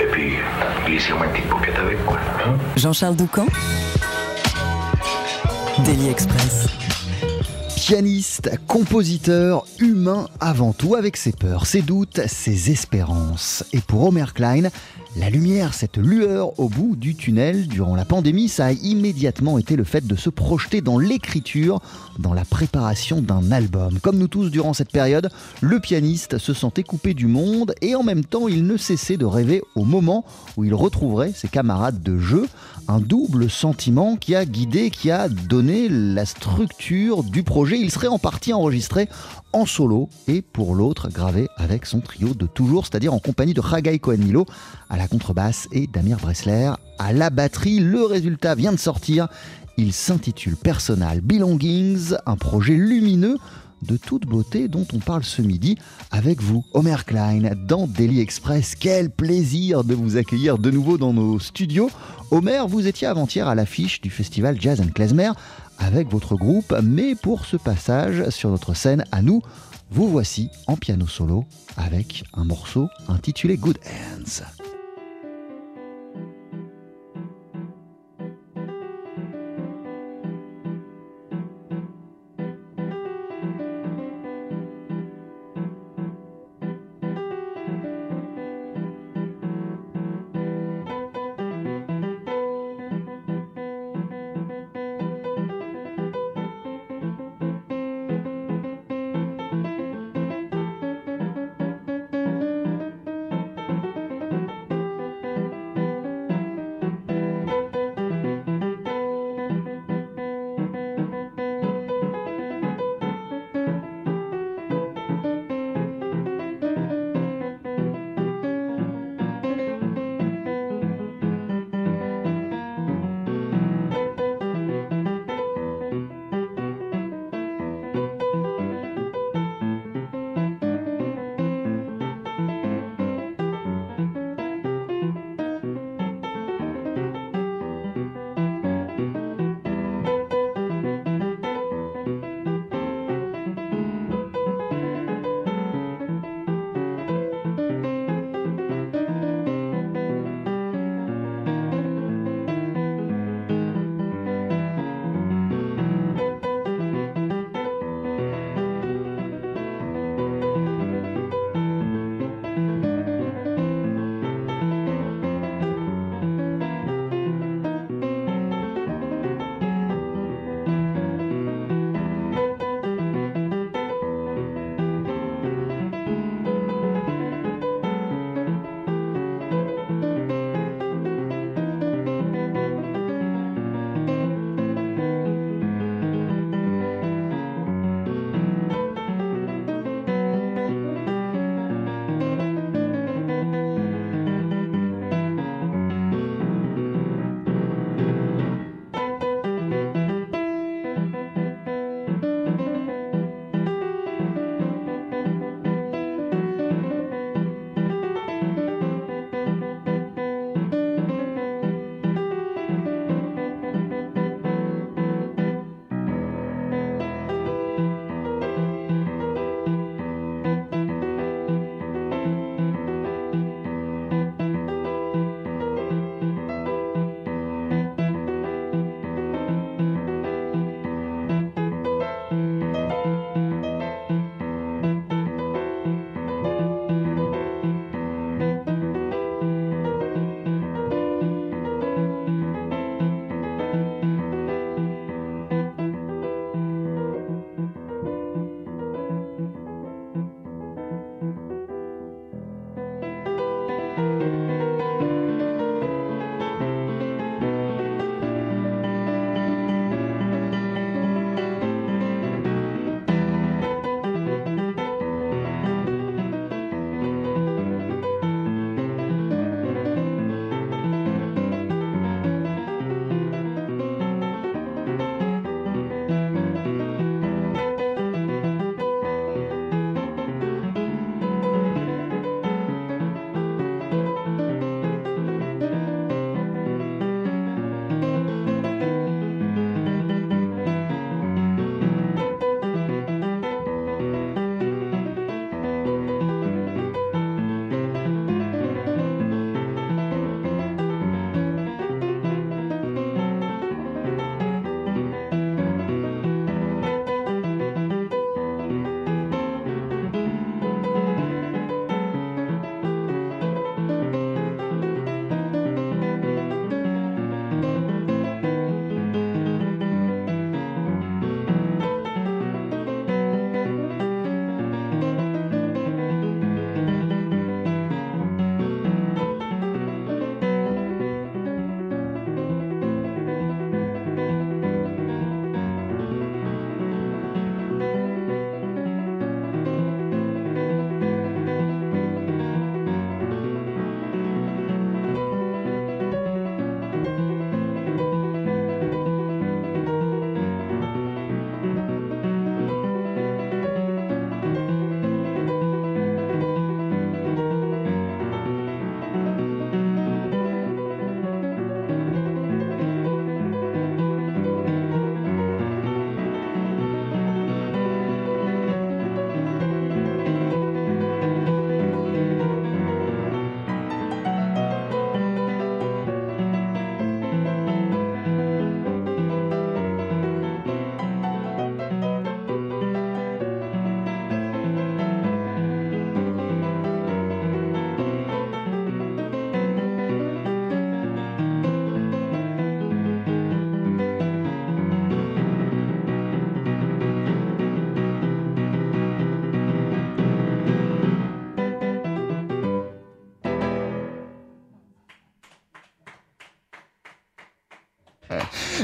Et puis, glissez-moi une petite avec, quoi. hein. Jean-Charles Doucan Daily Express. Pianiste, compositeur, humain avant tout, avec ses peurs, ses doutes, ses espérances. Et pour Homer Klein, la lumière, cette lueur au bout du tunnel durant la pandémie, ça a immédiatement été le fait de se projeter dans l'écriture, dans la préparation d'un album. Comme nous tous durant cette période, le pianiste se sentait coupé du monde et en même temps il ne cessait de rêver au moment où il retrouverait ses camarades de jeu. Un double sentiment qui a guidé, qui a donné la structure du projet. Il serait en partie enregistré en solo et pour l'autre gravé avec son trio de toujours, c'est-à-dire en compagnie de Haggai Cohen-Milo à la contrebasse et Damir Bressler à la batterie. Le résultat vient de sortir. Il s'intitule Personal Belongings, un projet lumineux de toute beauté dont on parle ce midi avec vous, Homer Klein, dans Daily Express. Quel plaisir de vous accueillir de nouveau dans nos studios. Homer, vous étiez avant-hier à l'affiche du festival Jazz and Klezmer avec votre groupe, mais pour ce passage sur notre scène à nous, vous voici en piano solo avec un morceau intitulé Good Hands.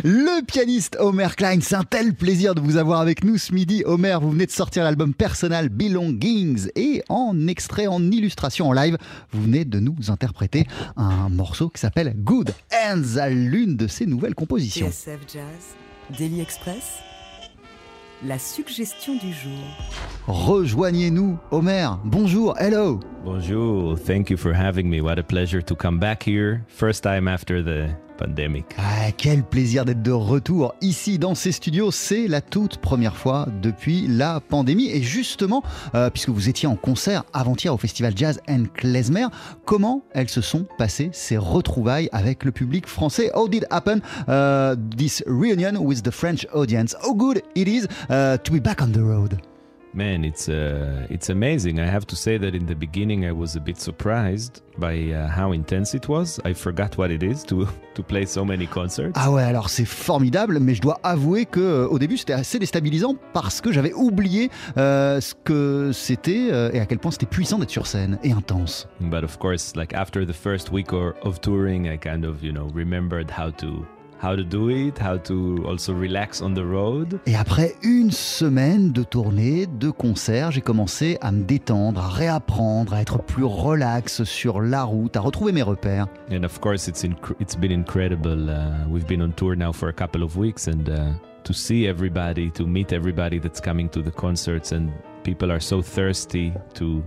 Le pianiste Homer Klein, c'est un tel plaisir de vous avoir avec nous ce midi. Homer, vous venez de sortir l'album Personal Belongings et en extrait, en illustration, en live, vous venez de nous interpréter un morceau qui s'appelle Good Hands, à l'une de ses nouvelles compositions. TSF Jazz, Daily Express, la suggestion du jour. Rejoignez-nous, Homer. Bonjour, hello. Bonjour, thank you for having me. What a pleasure to come back here. First time after the Ah, quel plaisir d'être de retour ici dans ces studios. C'est la toute première fois depuis la pandémie. Et justement, euh, puisque vous étiez en concert avant-hier au festival Jazz and Klezmer, comment elles se sont passées ces retrouvailles avec le public français? How did happen uh, this reunion with the French audience? How good it is uh, to be back on the road? Man, it's uh, it's amazing. I have to say that in the beginning I was a bit surprised by uh, how intense it was. I forgot what it is to to play so many concerts. Ah ouais, alors c'est formidable, mais je dois avouer que euh, au début c'était assez déstabilisant parce que j'avais oublié euh, ce que c'était euh, et à quel point c'était puissant d'être sur scène et intense. But of course, like after the first week or of touring, I kind of you know remembered how to how to do it, how to also relax on the road. Et après une semaine de tournée, de concerts, j'ai commencé à me détendre, à réapprendre, à être plus relax sur la route, à retrouver mes repères. And of course, it's it's been incredible. Uh, we've been on tour now for a couple of weeks, and uh, to see everybody, to meet everybody that's coming to the concerts, and people are so thirsty to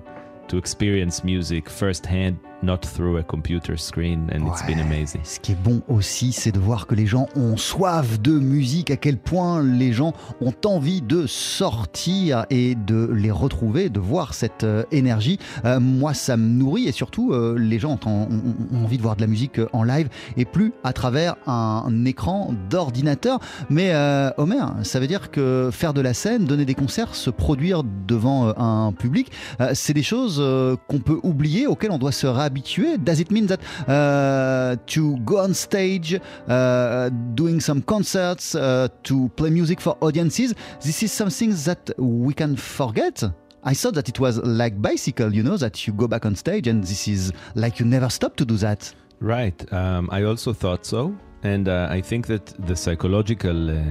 to experience music firsthand, not through a computer screen, and it's been Ouais. amazing. Ce qui est bon aussi, c'est de voir que les gens ont soif de musique, à quel point les gens ont envie de sortir et de les retrouver, de voir cette euh, énergie. Euh, moi, ça me nourrit et surtout, euh, les gens ont, ont- ont envie de voir de la musique en live et plus à travers un, écran d'ordinateur. Mais euh, Homer, ça veut dire que faire de la scène, donner des concerts, se produire devant un public, c'est des choses qu'on peut oublier, auxquelles on doit se réhabituer. Does it mean that uh, to go on stage, uh, doing some concerts, uh, to play music for audiences, this is something that we can forget? I thought that it was like bicycle, you know, that you go back on stage and this is like you never stop to do that. Right. Um, I also thought so, and uh, I think that the psychological uh,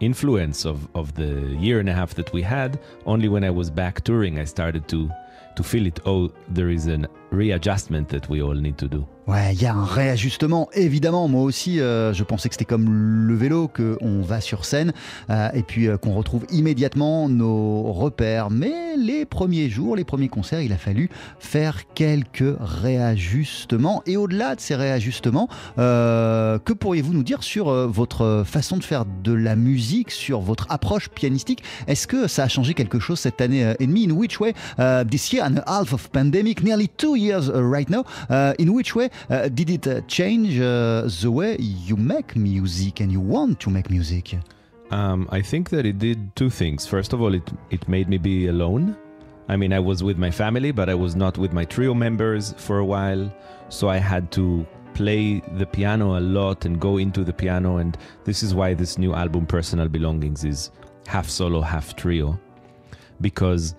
influence of of the year and a half that we had, only when I was back touring, I started to to feel it. Oh, there is an readjustment that we all need to do. Ouais, il y a un réajustement, évidemment. Moi aussi, euh, je pensais que c'était comme le vélo, qu'on va sur scène euh, et puis euh, qu'on retrouve immédiatement nos repères. Mais les premiers jours, les premiers concerts, il a fallu faire quelques réajustements. Et au-delà de ces réajustements, que pourriez-vous nous dire sur votre façon de faire de la musique, sur votre approche pianistique? Est-ce que ça a changé quelque chose cette année et demie? In which way, this year and half of pandemic, nearly two years uh, right now, uh, in which way uh, did it change the way you make music and you want to make music? Um, I think that it did two things. First of all, it it made me be alone. I mean, I was with my family, but I was not with my trio members for a while, so I had to play the piano a lot and go into the piano. And this is why this new album, Personal Belongings, is half solo, half trio, because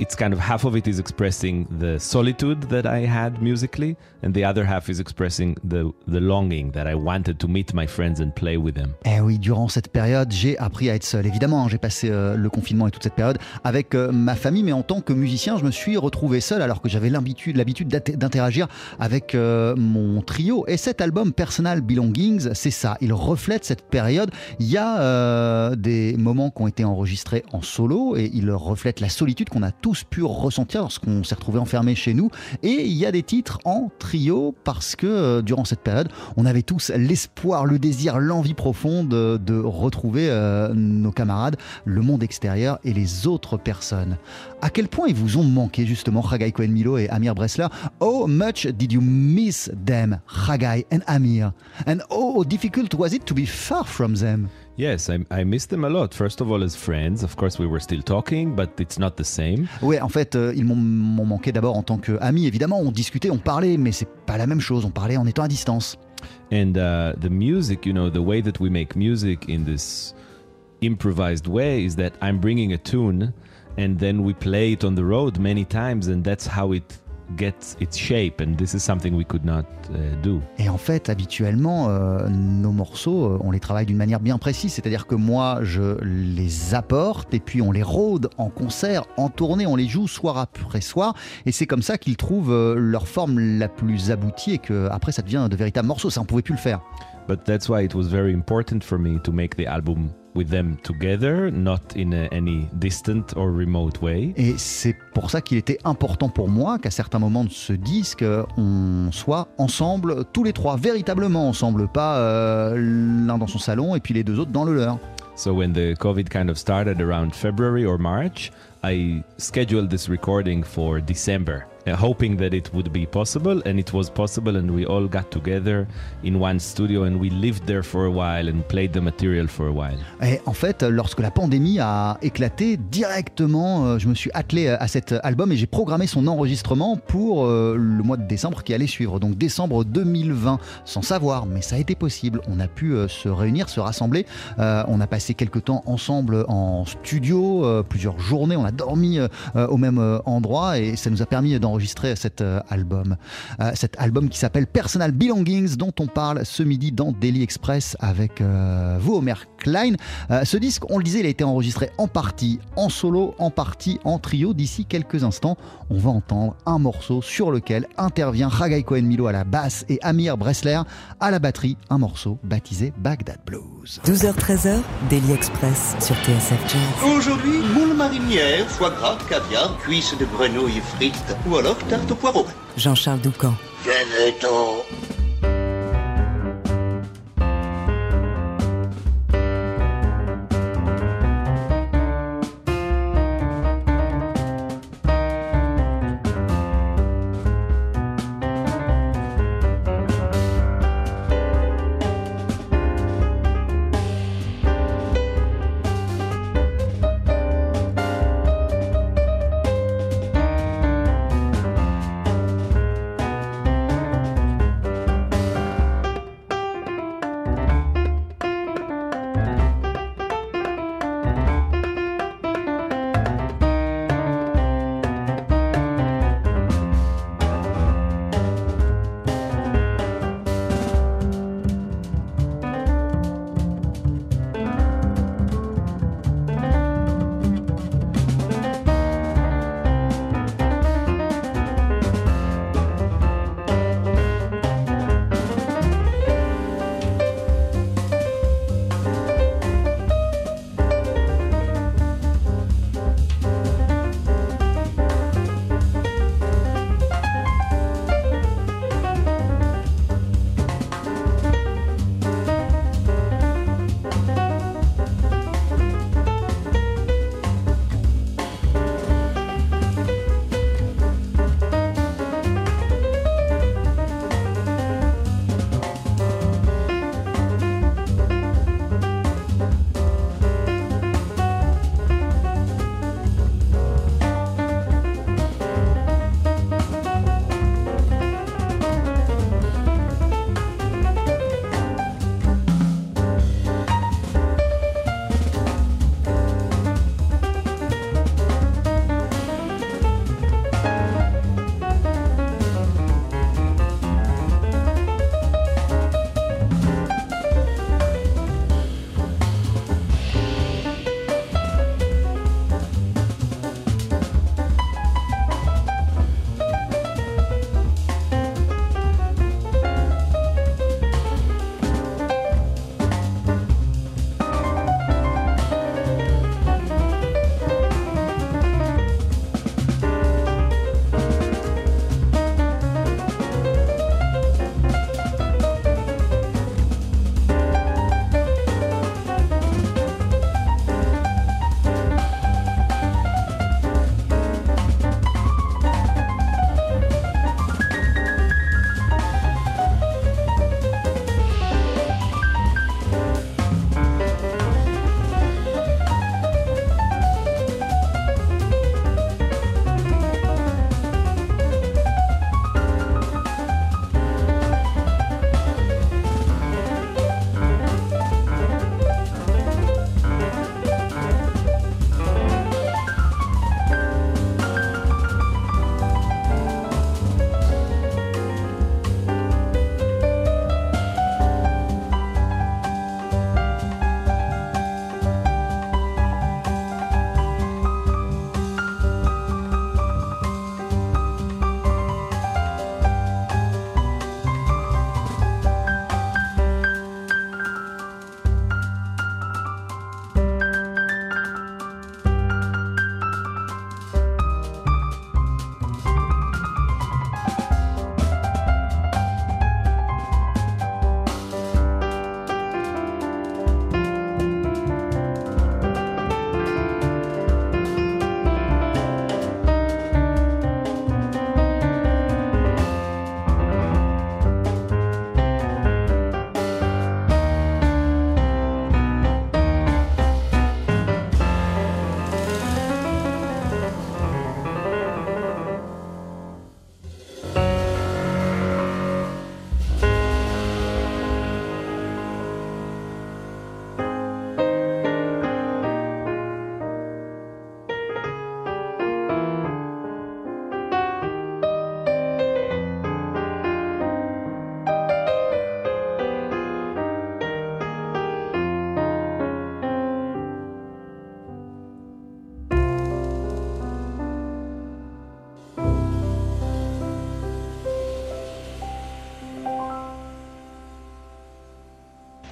it's kind of half of it is expressing the solitude that I had musically, and the other half is expressing the the longing that I wanted to meet my friends and play with them. Eh oui, durant cette période, j'ai appris à être seul. Évidemment, hein, j'ai passé euh, le confinement et toute cette période avec euh, ma famille, mais en tant que musicien, je me suis retrouvé seul alors que j'avais l'habitude, d'interagir avec euh, mon trio. Et cet album Personal Belongings, c'est ça. Il reflète cette période. Il y a des moments qui ont été enregistrés en solo et il reflète la solitude qu'on a tous pu ressentir lorsqu'on s'est retrouvé enfermé chez nous. Et il y a des titres en trio parce que euh, durant cette période, on avait tous l'espoir, le désir, l'envie profonde de, de retrouver euh, nos camarades, le monde extérieur et les autres personnes. À quel point ils vous ont manqué justement Chagai Cohen Milo et Amir Bressler How much did you miss them, Chagai and Amir? And how difficult was it to be far from them? Yes, I, I miss them a lot. First of all, as friends, of course, we were still talking, but it's not the same. Ouais, en fait, euh, ils m'ont- manqué d'abord en tant qu'amis. Évidemment, on discutait, on parlait, mais c'est pas la même chose. On parlait en étant à distance. And uh, the music, you know, the way that we make music in this improvised way is that I'm bringing a tune and then we play it on the road many times, and that's how it get its shape, and this is something we could not uh, do. Et en fait, habituellement, euh, nos morceaux, euh, on les travaille d'une manière bien précise. C'est-à-dire que moi, je les apporte et puis on les rôde en concert, en tournée, on les joue soir après soir. Et c'est comme ça qu'ils trouvent euh, leur forme la plus aboutie et que après ça devient de véritables morceaux. Ça, on pouvait plus le faire. But that's why it was very important for me to make the album with them together, not in any distant or remote way. Et c'est pour ça qu'il était important pour moi qu'à certains moments de ce disque, on soit ensemble, tous les trois, véritablement ensemble, pas euh, l'un dans son salon et puis les deux autres dans le leur. So when the COVID kind of started around February or March, I scheduled this recording for December, uh, hoping that it would be possible, and it was possible, and we all got together in one studio, and we lived there for a while and played the material for a while. Et en fait, lorsque la pandémie a éclaté, directement, euh, je me suis attelé à cet album et j'ai programmé son enregistrement pour euh, le mois de décembre qui allait suivre, donc décembre 2020, sans savoir, mais ça a été possible. On a pu euh, se réunir, se rassembler. Euh, on a passé quelques temps ensemble en studio, euh, plusieurs journées. On a dormi euh, euh, au même euh, endroit et ça nous a permis d'enregistrer cet euh, album. Euh, cet album qui s'appelle Personal Belongings, dont on parle ce midi dans Daily Express avec euh, vous, Omer Klein. Euh, ce disque, on le disait, il a été enregistré en partie en solo, en partie en trio. D'ici quelques instants, on va entendre un morceau sur lequel intervient Ragai Cohen Milo à la basse et Amir Bressler à la batterie. Un morceau baptisé Baghdad Blues. 12h-13h, Daily Express sur TSF Jazz. Aujourd'hui, moule marinière, foie gras, caviar, cuisses de grenouille frites ou alors tarte au poireau. Jean-Charles Doucan. Venez-t'en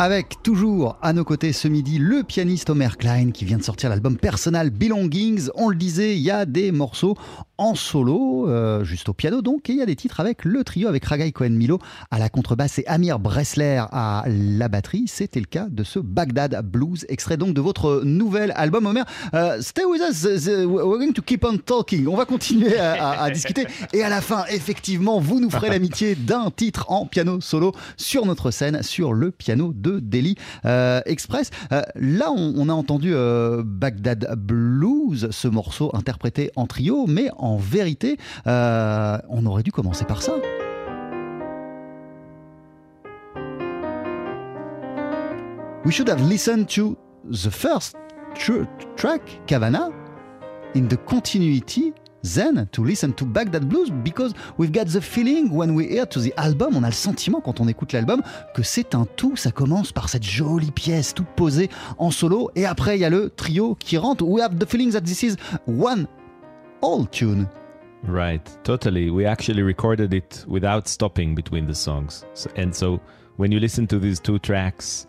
Avec toujours à nos côtés ce midi le pianiste Omer Klein qui vient de sortir l'album Personal Belongings. On le disait, il y a des morceaux en solo, euh, juste au piano donc, et il y a des titres avec le trio avec Ragai Cohen-Milo à la contrebasse et Amir Bressler à la batterie. C'était le cas de ce Baghdad Blues, extrait donc de votre nouvel album. Omer, euh, stay with us, we're going to keep on talking. On va continuer à discuter et à la fin, effectivement, vous nous ferez l'amitié d'un titre en piano solo sur notre scène, sur le piano de Delhi euh, Express. Euh, là, on, a entendu euh, Baghdad Blues, ce morceau interprété en trio, mais en vérité, on aurait dû commencer par ça. We should have listened to the first track, Kavana, in the continuity then to listen to Baghdad Blues because we've got the feeling when we hear to the album, on a le sentiment quand on écoute l'album que c'est un tout. Ça commence par cette jolie pièce toute posée en solo et après il y a le trio qui rentre. We have the feeling that this is one all tune. Right, totally. We actually recorded it without stopping between the songs. and so when you listen to these two tracks,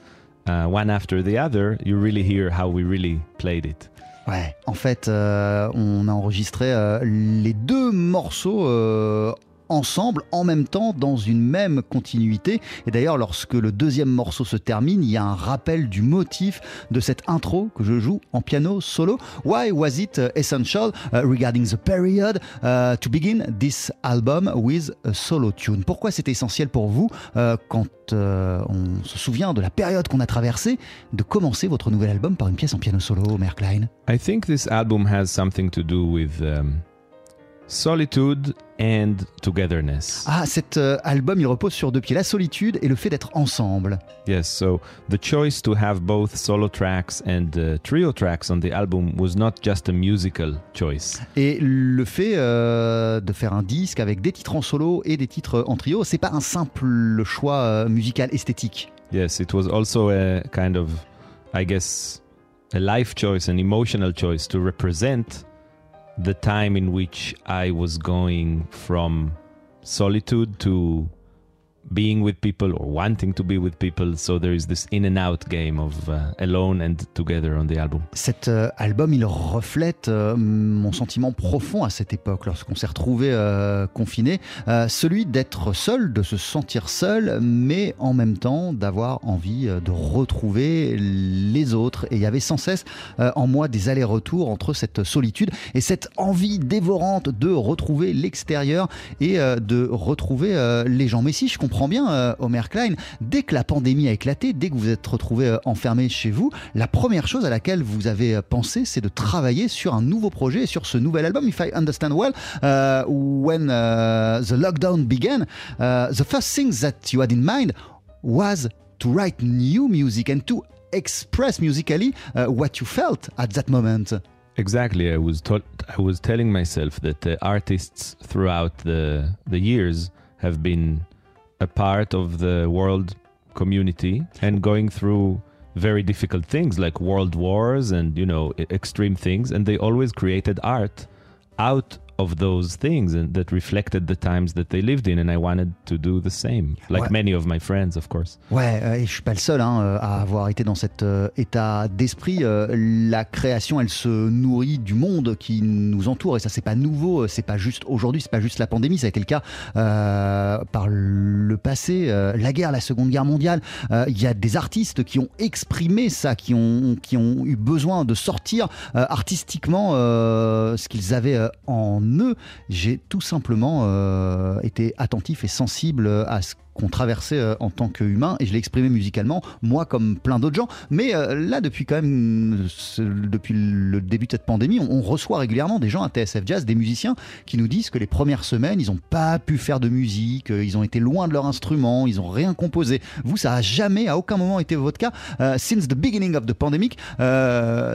uh, one after the other, you really hear how we really played it. Ouais, en fait, euh, on a enregistré euh, les deux morceaux euh, ensemble, en même temps, dans une même continuité. Et d'ailleurs, lorsque le deuxième morceau se termine, il y a un rappel du motif de cette intro que je joue en piano solo. Why was it essential regarding the period to begin this album with a solo tune? Pourquoi c'est essentiel pour vous quand on se souvient de la période qu'on a traversée de commencer votre nouvel album par une pièce en piano solo, Merklein I think this album has something to do with um, solitude and togetherness. Ah, cet euh, album, il repose sur deux pieds, la solitude et le fait d'être ensemble. Yes, so the choice to have both solo tracks and uh, trio tracks on the album was not just a musical choice. Et le fait euh, de faire un disque avec des titres en solo et des titres en trio, c'est pas un simple choix euh, musical esthétique. Yes, it was also a kind of, I guess, a life choice, an emotional choice to represent the time in which I was going from solitude to being with people or wanting to be with people. So there is this in and out game of uh, alone and together on the album. Cet euh, album, il reflète euh, mon sentiment profond à cette époque, lorsqu'on s'est retrouvé euh, confiné, celui d'être seul, de se sentir seul, mais en même temps d'avoir envie de retrouver les autres. Et il y avait sans cesse en moi des allers-retours entre cette solitude et cette envie dévorante de retrouver l'extérieur et de retrouver les gens. Mais bien, euh, Omer Klein, dès que la pandémie a éclaté, dès que vous êtes retrouvé euh, enfermé chez vous, la première chose à laquelle vous avez euh, pensé, c'est de travailler sur un nouveau projet, sur ce nouvel album. If I understand well, uh, when uh, the lockdown began, uh, the first thing that you had in mind was to write new music and to express musically what you felt at that moment. Exactly. I was I was telling myself that uh, artists throughout the the years have been a part of the world community and going through very difficult things like world wars and you know extreme things. And they always created art out of those things and that reflected the times that they lived in and I wanted to do the same like ouais. many of my friends of course. Ouais, euh, et je suis pas le seul hein, euh, à avoir été dans cet euh, état d'esprit euh, la création elle se nourrit du monde qui nous entoure et ça c'est pas nouveau, c'est pas juste aujourd'hui, c'est pas juste la pandémie, ça a été le cas euh, par le passé, euh, la guerre, la Seconde Guerre mondiale, il y a des artistes qui ont exprimé ça, qui ont qui ont eu besoin de sortir artistiquement ce qu'ils avaient en j'ai tout simplement euh, été attentif et sensible à ce qu'on traversait euh, en tant qu'humain et je l'ai exprimé musicalement, moi comme plein d'autres gens. Mais euh, là, depuis quand même, depuis le début de cette pandémie, on, reçoit régulièrement des gens à TSF Jazz, des musiciens qui nous disent que les premières semaines, ils n'ont pas pu faire de musique, ils ont été loin de leur instrument, ils n'ont rien composé. Vous, ça a jamais, à aucun moment été votre cas. Since the beginning of the pandemic,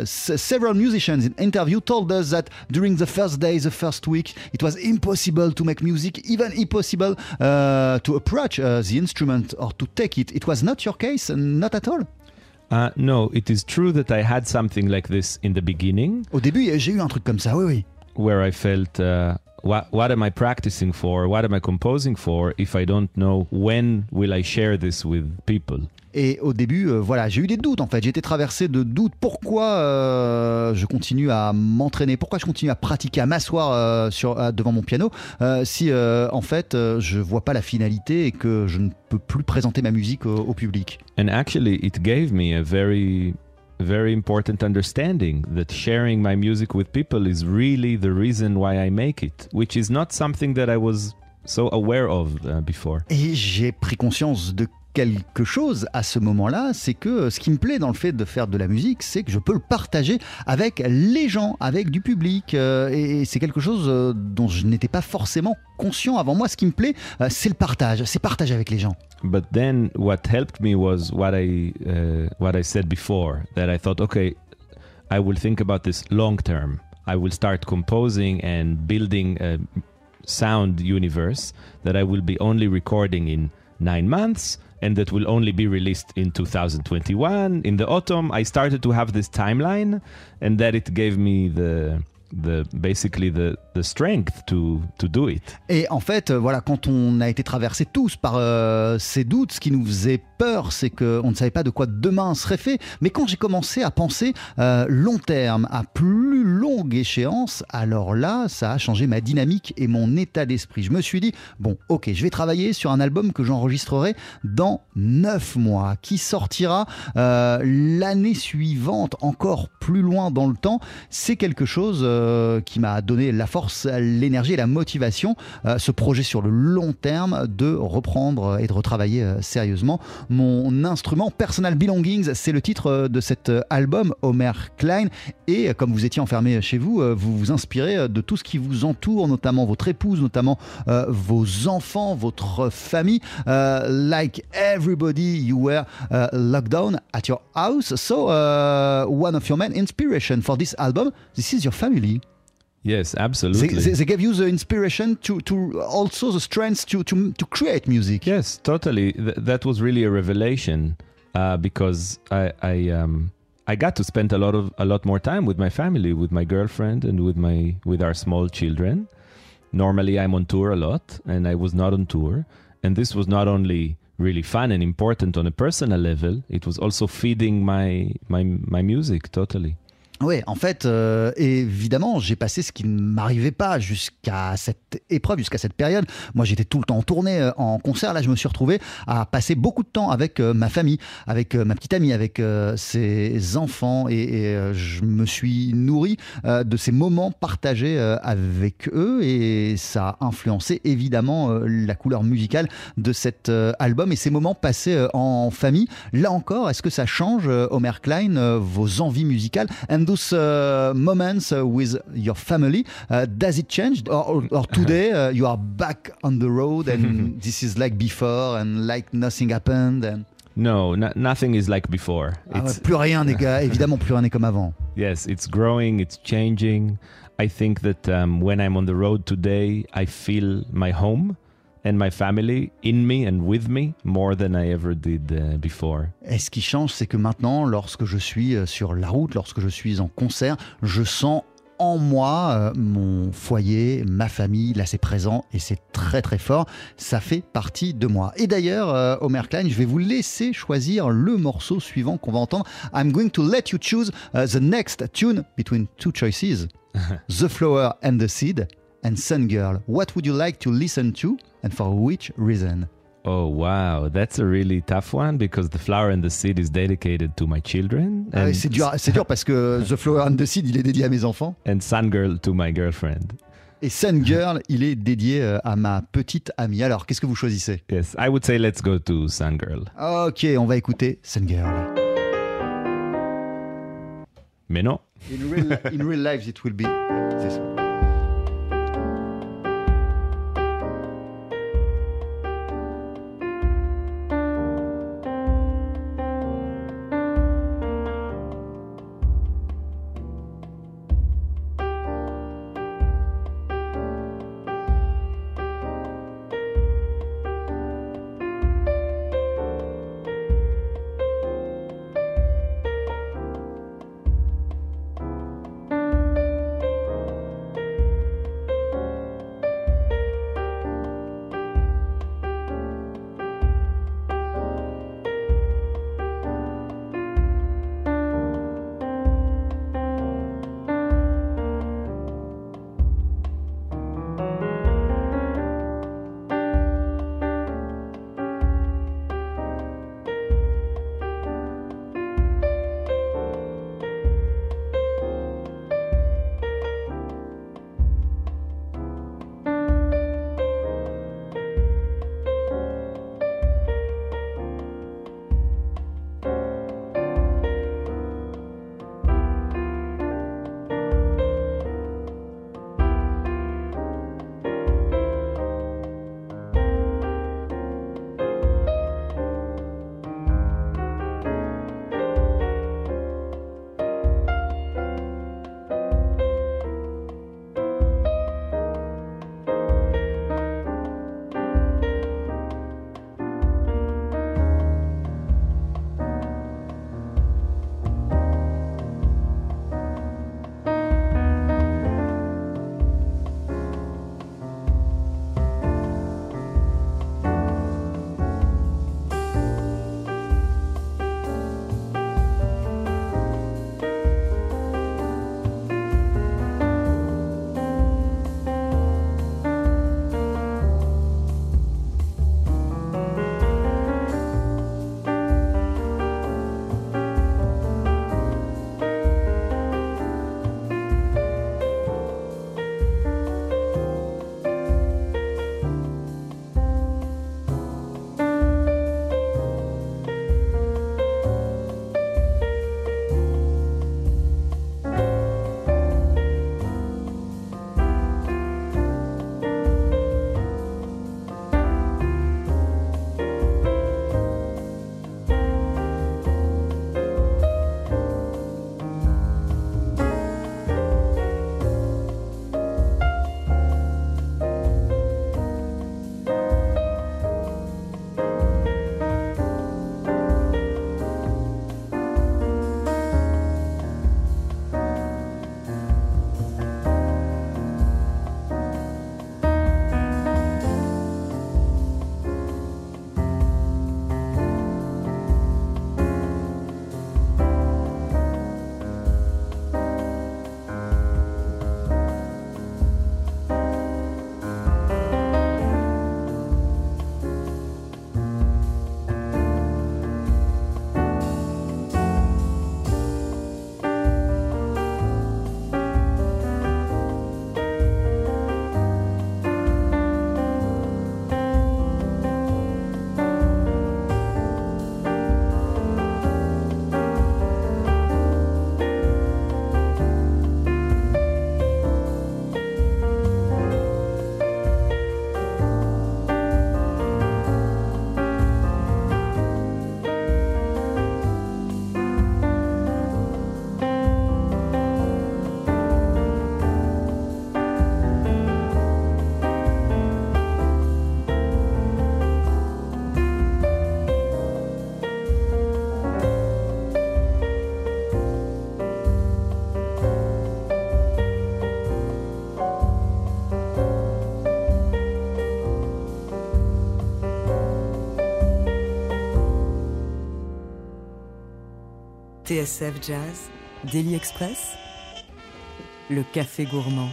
several musicians in interview told us that during the first days, the first week, it was impossible to make music, even impossible uh, to approach uh, the instrument or to take it. It was not your case, not at all. Uh, no, it is true that I had something like this in the beginning. Au début, j'ai eu un truc comme ça, oui, oui. Where I felt uh, what what am I practicing for? What am I composing for if I don't know when will I share this with people? Et au début, euh, voilà, j'ai eu des doutes en fait. J'ai été traversé de doutes. Pourquoi euh, je continue à m'entraîner? Pourquoi je continue à pratiquer, à m'asseoir euh, sur devant mon piano si en fait je vois pas la finalité et que je ne peux plus présenter ma musique au, au public? And actually, it gave me a very, very important understanding that sharing my music with people is really the reason why I make it, which is not something that I was so aware of before. Et j'ai pris conscience de quelque chose à ce moment-là, c'est que ce qui me plaît dans le fait de faire de la musique, c'est que je peux le partager avec les gens, avec du public. euh, et c'est quelque chose euh, dont je n'étais pas forcément conscient avant moi. Ce qui me plaît, euh, c'est le partage, c'est partager avec les gens. But then, what helped me was what I uh, what I said before. That I thought, okay, I will think about this long term. I will start composing and building a sound universe that I will be only recording in nine months and that will only be released in 2021 in the autumn i started to have this timeline and that it gave me the the basically the the strength to do it Et en fait, euh, voilà, quand on a été traversés tous par euh, ces doutes, ce qui nous faisait peur, c'est qu'on ne savait pas de quoi demain serait fait. Mais quand j'ai commencé à penser euh, long terme, à plus longue échéance, alors là, ça a changé ma dynamique et mon état d'esprit. Je me suis dit, bon, ok, je vais travailler sur un album que j'enregistrerai dans 9 mois, qui sortira l'année suivante, encore plus loin dans le temps. C'est quelque chose qui m'a donné la force, l'énergie et la motivation, euh, ce projet sur le long terme, de reprendre et de retravailler euh, sérieusement mon instrument. Personal Belongings, c'est le titre euh, de cet album, Homer Klein. Et comme vous étiez enfermé chez vous, vous vous inspirez de tout ce qui vous entoure, notamment votre épouse, notamment vos enfants, votre famille. Like everybody, you were locked down at your house. So, uh, one of your main inspiration for this album, this is your family. Yes absolutely they, they gave you the inspiration to, to also the strength to, to, to create music. Yes, totally. Th- that was really a revelation uh, because I I um I got to spend a lot of a lot more time with my family, with my girlfriend, and with my with our small children. Normally, I'm on tour a lot, and I was not on tour. And this was not only really fun and important on a personal level; it was also feeding my my my music totally. Oui, en fait, euh, évidemment, j'ai passé ce qui ne m'arrivait pas jusqu'à cette épreuve, jusqu'à cette période. Moi, j'étais tout le temps en tournée, euh, en concert. Là, je me suis retrouvé à passer beaucoup de temps avec euh, ma famille, avec euh, ma petite amie, avec ses enfants. Et, je me suis nourri de ces moments partagés avec eux. Et ça a influencé évidemment la couleur musicale de cet album et ces moments passés en famille. Là encore, est-ce que ça change, Homer Klein, vos envies musicales? Those uh, moments uh, with your family, uh, does it change? Or, or, or today uh, you are back on the road and this is like before and like nothing happened and... No, no nothing is like before. Ah ouais, plus rien n'est évidemment plus rien n'est comme avant. Yes, it's growing, it's changing. I think that um, when I'm on the road today, I feel my home and my family in me and with me more than I ever did uh, before. Et ce qui change, c'est que maintenant, lorsque je suis euh, sur la route, lorsque je suis en concert, je sens en moi euh, mon foyer, ma famille, là c'est présent et c'est très très fort, ça fait partie de moi. Et d'ailleurs, euh, Homer Klein, je vais vous laisser choisir le morceau suivant qu'on va entendre. I'm going to let you choose uh, the next tune between two choices, The Flower and the Seed and Sun Girl. What would you like to listen to? And for which reason? Oh wow, that's a really tough one because the flower and the seed is dedicated to my children Ah c'est dur, c'est dur parce que The Flower and the Seed, il est dédié à mes enfants. and Sun Girl to my girlfriend. Et Sun Girl, il est dédié euh, à ma petite amie. Alors, qu'est-ce que vous choisissez? Yes, I would say let's go to Sun Girl. Ok, on va écouter Sun Girl. Mais non. In real, in real life, it will be this one. TSF Jazz, Daily Express, le café gourmand.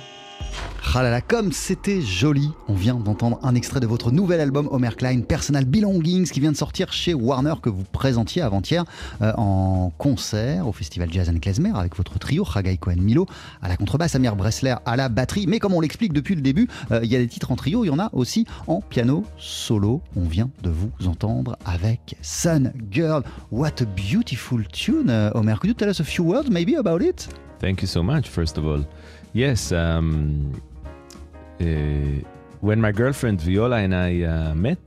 Ah là là, comme c'était joli On vient d'entendre un extrait de votre nouvel album Homer Klein, Personal Belongings, qui vient de sortir chez Warner, que vous présentiez avant-hier euh, en concert au Festival Jazz and Klezmer avec votre trio, Haggai Cohen Milo à la contrebasse, Amir Bressler à la batterie. Mais comme on l'explique depuis le début, euh, il y a des titres en trio, il y en a aussi en piano solo. On vient de vous entendre avec Sun Girl. What a beautiful tune, uh, Homer. Could you tell us a few words maybe about it? Thank you so much, first of all. Yes, um, when my girlfriend Viola and I uh, met,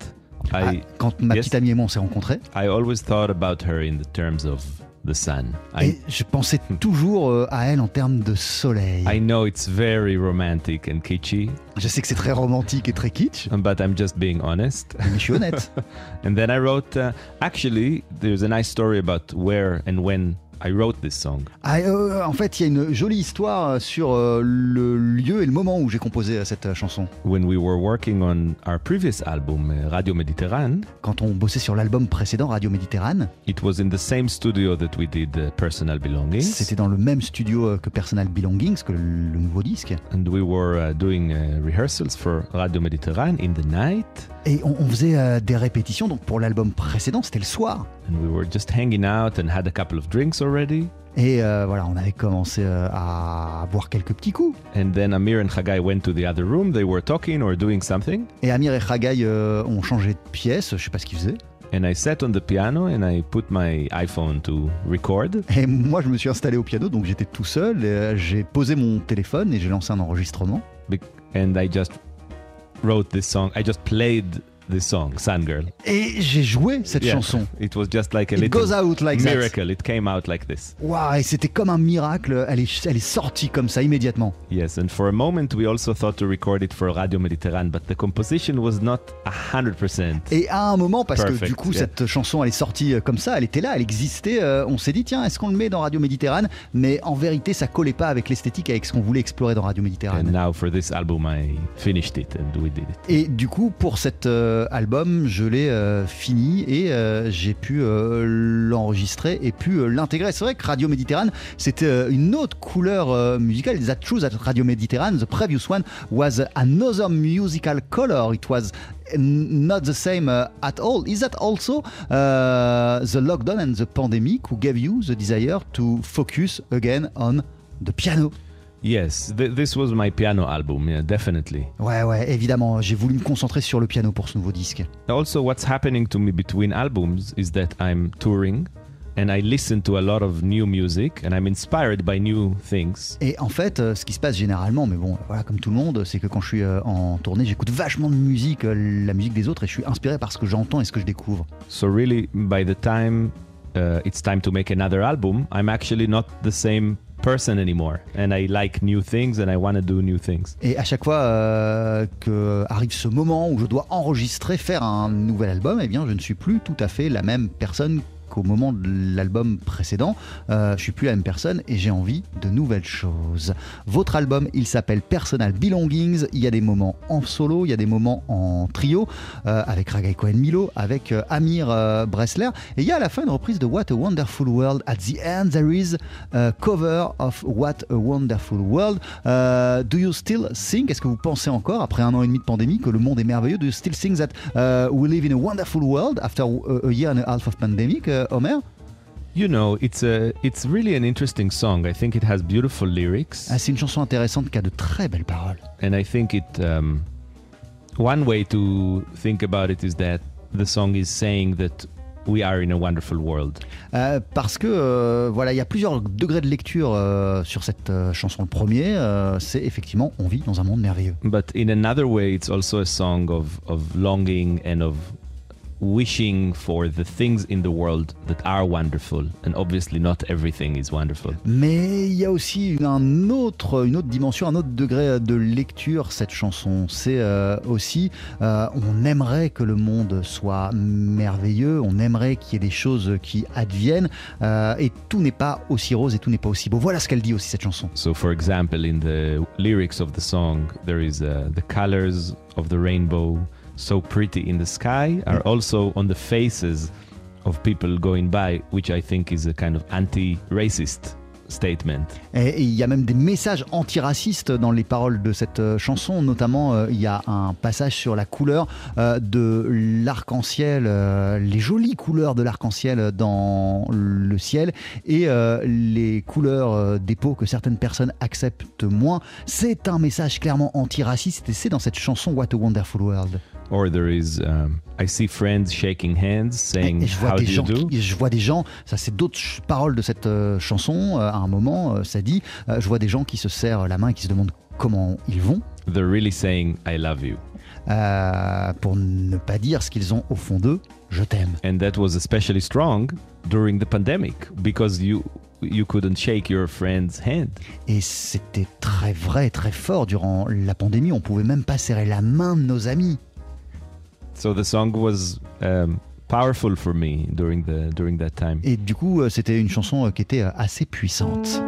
Ah, I quand ma Yes. petite amie et moi on s'est rencontrés, I always thought about her in the terms of the sun. et I je pensais toujours euh, à elle en termes de soleil. I know it's very romantic and kitschy, Je sais que c'est très romantique et très kitsch, but I'm just being honest. mais je suis honnête. And then I wrote. Uh, actually, there's a nice story about where and when I wrote this song. Ah, euh, en fait, il y a une jolie histoire euh, sur euh, le lieu et le moment où j'ai composé euh, cette euh, chanson. When we were working on our previous album, uh, Radio Mediterrane, Quand on bossait sur l'album précédent, Radio Méditerranée, it was in the same studio that we did uh, Personal Belongings. c'était dans le même studio euh, que Personal Belongings, que le, le nouveau disque. and we were uh, doing uh, rehearsals for Radio Mediterrane in the night. Et on, on faisait euh, des répétitions, donc pour l'album précédent, c'était le soir. And we were just hanging out and had a couple of drinks already. Et euh, voilà, on avait commencé euh, à boire quelques petits coups. And then Amir and Hagai went to the other room. They were talking or doing something. Et Amir et Haggai euh, ont changé de pièce, je sais pas ce qu'ils faisaient. And I sat on the piano and I put my iPhone to record. Et moi, je me suis installé au piano, donc j'étais tout seul. euh, J'ai posé mon téléphone et j'ai lancé un enregistrement. bec- And I just wrote this song. I just played this song, Sun Girl. Et j'ai joué cette Yeah. chanson. It was just like a It little goes out like that. miracle. It came out like this. Waouh, et c'était comme un miracle. Elle est, elle est sortie comme ça immédiatement. Yes, and for a moment we also thought to record it for Radio Mediterrane, but the composition was not a hundred percent. Et à un moment, parce que Perfect, du coup, yeah. cette chanson, elle est sortie euh, comme ça, elle était là, elle existait. euh, on s'est dit, tiens, est-ce qu'on le met dans Radio Méditerranée? Mais en vérité, ça collait pas avec l'esthétique, avec ce qu'on voulait explorer dans Radio And Méditerranée. now for this album I finished it and we did it. Et du coup, pour cet euh, album, je l'ai euh, fini et euh, j'ai pu euh, l'enregistrer et pu euh, l'intégrer. C'est vrai que Radio Méditerranée, c'était euh, une autre couleur euh, musicale. That true that Radio Méditerranée, the previous one was another musical color. It was not the same uh, at all. Is that also uh, the lockdown and the pandemic who gave you the desire to focus again on the piano? Yes, th- this was my piano album, yeah, definitely. Ouais, ouais, évidemment. J'ai voulu me concentrer sur le piano pour ce nouveau disque. Also, what's happening to me between albums is that I'm touring and I listen to a lot of new music and I'm inspired by new things. Et en fait, euh, ce qui se passe généralement, mais bon, voilà, comme tout le monde, c'est que quand je suis euh, en tournée, j'écoute vachement de musique, euh, la musique des autres, et je suis inspiré par ce que j'entends et ce que je découvre. So, really, by the time uh, it's time to make another album, I'm actually not the same person anymore. And I like new things and I want to do new things. Et à chaque fois euh, que arrive ce moment où je dois enregistrer, faire un nouvel album, eh bien, je ne suis plus tout à fait la même personne qu'au moment de l'album précédent. Euh, je suis plus la même personne et j'ai envie de nouvelles choses. Votre album, il s'appelle Personal Belongings. Il y a des moments en solo, il y a des moments en trio euh, avec Ragai Cohen Milo, avec euh, Amir euh, Bressler. Et il y a à la fin une reprise de What a Wonderful World. At the end, there is a cover of What a Wonderful World. Euh, do you still think, est-ce que vous pensez encore, après un an et demi de pandémie, que le monde est merveilleux? Do you still think that we live in a wonderful world after a, year and a half of pandemic, Homer? You know, it's a it's really an interesting song. I think it has beautiful lyrics. Ah, c'est une chanson intéressante qui a de très belles paroles. and I think it. Um, one way to think about it is that the song is saying that we are in a wonderful world. Euh, parce que euh, voilà, il y a plusieurs degrés de lecture euh, sur cette euh, chanson. Le premier, euh, c'est effectivement on vit dans un monde merveilleux. But in another way, it's also a song of of longing and of wishing for the things in the world that are wonderful. And obviously, not everything is wonderful. Mais il y a aussi une, un autre, une autre dimension, un autre degré de lecture cette chanson. C'est euh, aussi, euh, on aimerait que le monde soit merveilleux, on aimerait qu'il y ait des choses qui adviennent, euh, et tout n'est pas aussi rose et tout n'est pas aussi beau. Voilà ce qu'elle dit aussi cette chanson. So, for example, in the lyrics of the song, there is uh, the colors of the rainbow, so pretty in the sky, are also on the faces of people going by, which I think is a kind of anti-racist statement. Et et il y a même des messages antiracistes dans les paroles de cette euh, chanson. Notamment, euh, il y a un passage sur la couleur euh, de l'arc-en-ciel, euh, les jolies couleurs de l'arc-en-ciel dans le ciel et les couleurs des peaux que certaines personnes acceptent moins. C'est un message clairement antiraciste et c'est dans cette chanson What a Wonderful World. Or there is, um, I see friends shaking hands, Et, saying, et je vois "How des do you gens, do?" qui- je vois des gens, ça c'est d'autres paroles de cette euh, chanson. euh, à un moment, euh, ça dit, euh, je vois des gens qui se serrent la main et qui se demandent comment ils vont. They're really saying, "I love you," euh, pour ne pas dire ce qu'ils ont au fond d'eux, je t'aime. and that was especially strong during the pandemic because you you couldn't shake your friend's hand. Et c'était très vrai, très fort durant la pandémie. On pouvait même pas serrer la main de nos amis. So the song was um, powerful for me during the during that time. Et du coup, euh, c'était une chanson euh, qui était euh, assez puissante.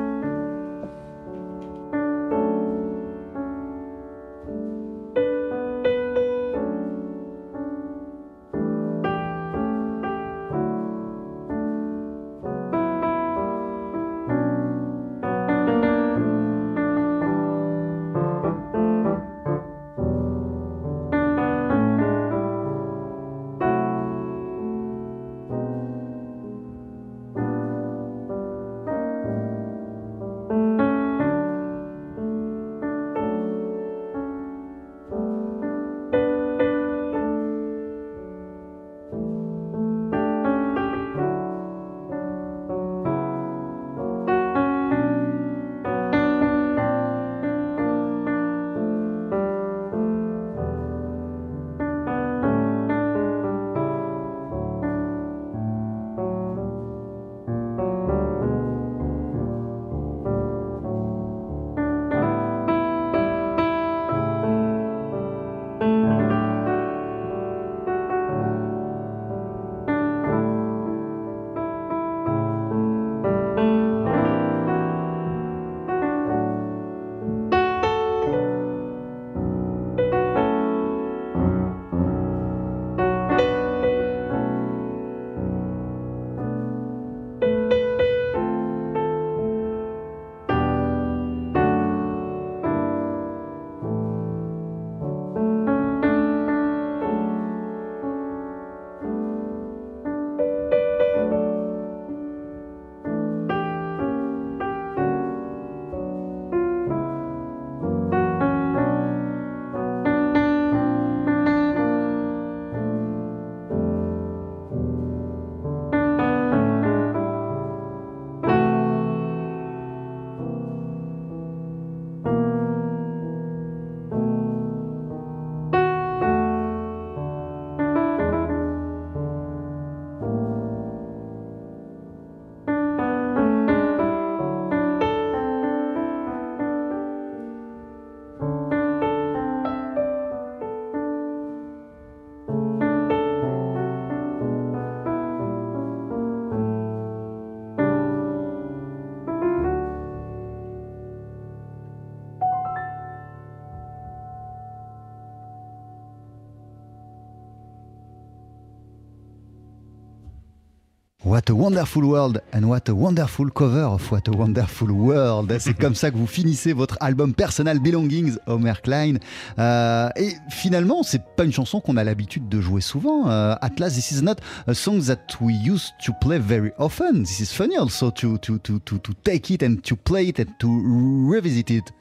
What a wonderful world and what a wonderful cover of What a wonderful world. C'est comme ça que vous finissez votre album Personal Belongings, Homer Klein. Euh, et finalement, c'est pas une chanson qu'on a l'habitude de jouer souvent. Euh, Atlas, this is not a song that we used to play very often. This is funny also to to to to, to take it and to play it and to revisit it.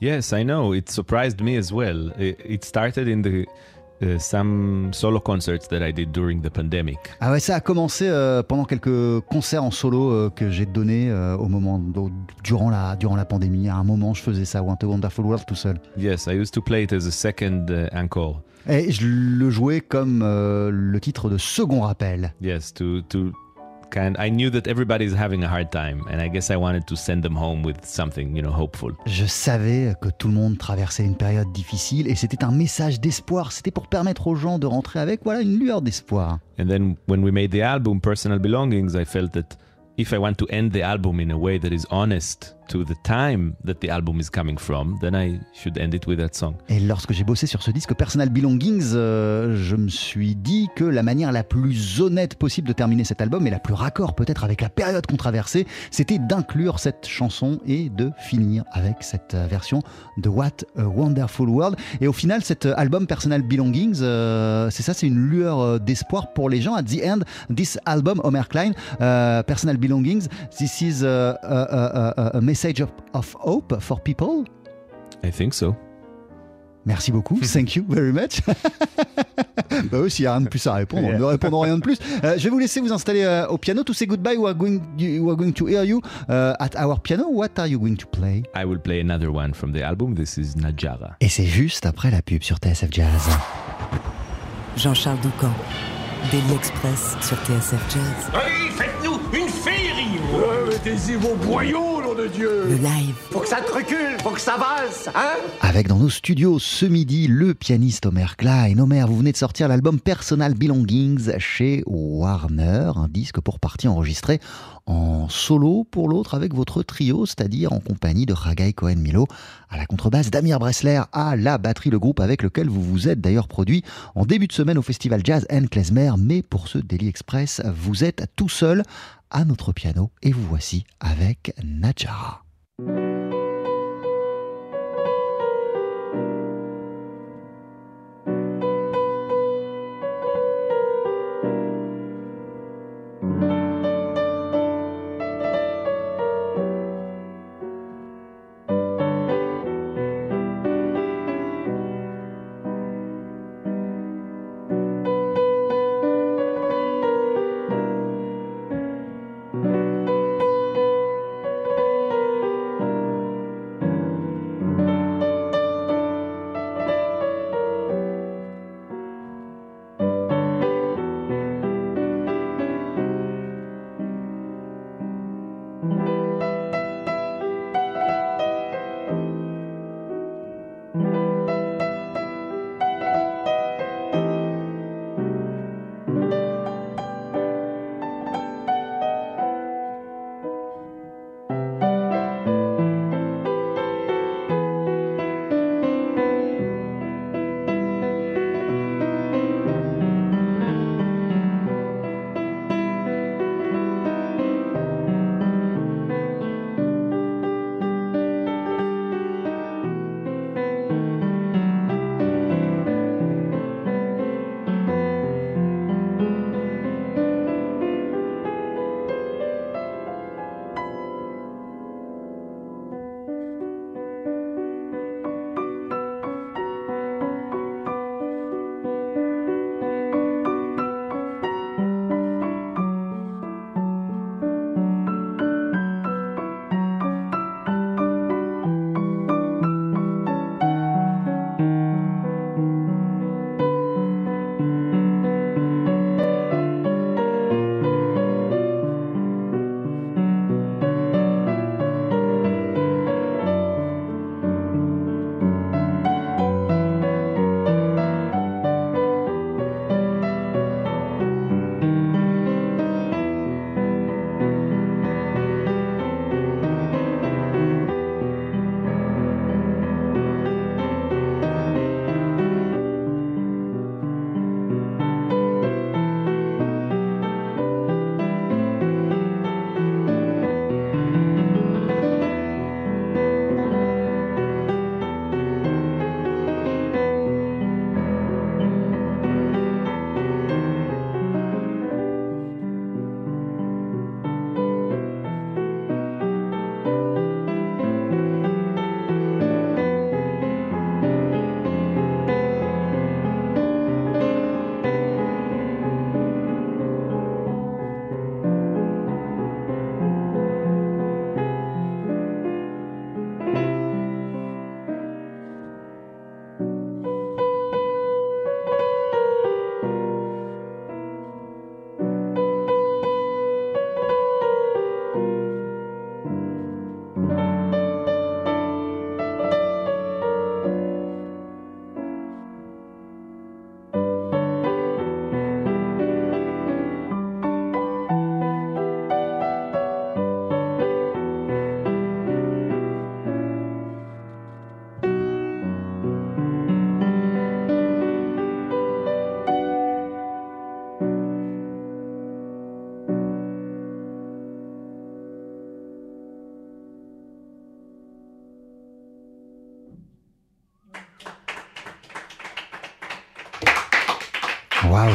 Yes, I know. It surprised me as well. It, it started in the uh, some solo concerts that I did during the pandemic. Ah ouais, ça a commencé euh, pendant quelques concerts en solo euh, que j'ai donnés euh, au moment au- durant la durant la pandémie. À un moment, je faisais ça, What a Wonderful World tout seul. Yes, I used to play it as a second uh, encore. Et je le jouais comme euh, le titre de second rappel. Yes, to to kind. I knew that everybody's having a hard time, and I guess I wanted to send them home with something, you know, hopeful. Je savais que tout le monde traversait une période difficile et c'était un message d'espoir. C'était pour permettre aux gens de rentrer avec voilà une lueur d'espoir. And then when we made the album Personal Belongings, I felt that if I want to end the album in a way that is honest to the time that the album is coming from, then I should end it with that song. Et lorsque j'ai bossé sur ce disque Personal Belongings, euh, je me suis dit que la manière la plus honnête possible de terminer cet album et la plus raccord peut-être avec la période qu'on traversait, c'était d'inclure cette chanson et de finir avec cette version de What a Wonderful World. Et au final, cet album Personal Belongings, euh, c'est ça, c'est une lueur euh, d'espoir pour les gens. At the end, this album, Homer Klein, Personal Belongings, this is a- a message of, of hope for people. I think so. Merci beaucoup. Thank you very much. bah oui, s'il n'y a rien de plus à répondre, ne répondons rien de plus. Euh, je vais vous laisser vous installer euh, au piano. To say goodbye, we are going, we are going to hear you uh, at our piano. What are you going to play? I will play another one from the album. This is Najara. Et c'est juste après la pub sur TSF Jazz. Jean-Charles Doucan, Daily Express sur TSF Jazz. Féerie Mettez-y vos boyaux, nom de Dieu Le live, Faut que ça te recule, faut que ça avance, hein Avec dans nos studios ce midi le pianiste Homer Klein. Homer, vous venez de sortir l'album Personal Belongings chez Warner, un disque pour partie enregistré en solo pour l'autre avec votre trio, c'est-à-dire en compagnie de Ragai Cohen Milo à la contrebasse, Damir Bressler à la batterie, le groupe avec lequel vous vous êtes d'ailleurs produit en début de semaine au festival Jazz N Klezmer. Mais pour ce Daily Express, vous êtes tout seul à notre piano et vous voici avec Najara.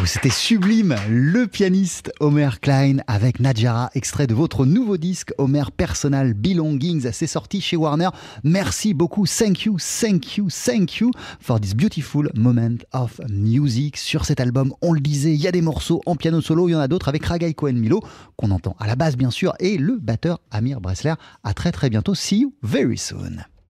C'était sublime Le pianiste Homer Klein avec Nadjara, extrait de votre nouveau disque Homer Personal Belongings. C'est sorti chez Warner. Merci beaucoup. Thank you, thank you, thank you for this beautiful moment of music. Sur cet album, on le disait, il y a des morceaux en piano solo, il y en a d'autres avec Ragai Cohen Milo, qu'on entend à la base bien sûr, et le batteur Amir Bressler. À très très bientôt. See you very soon.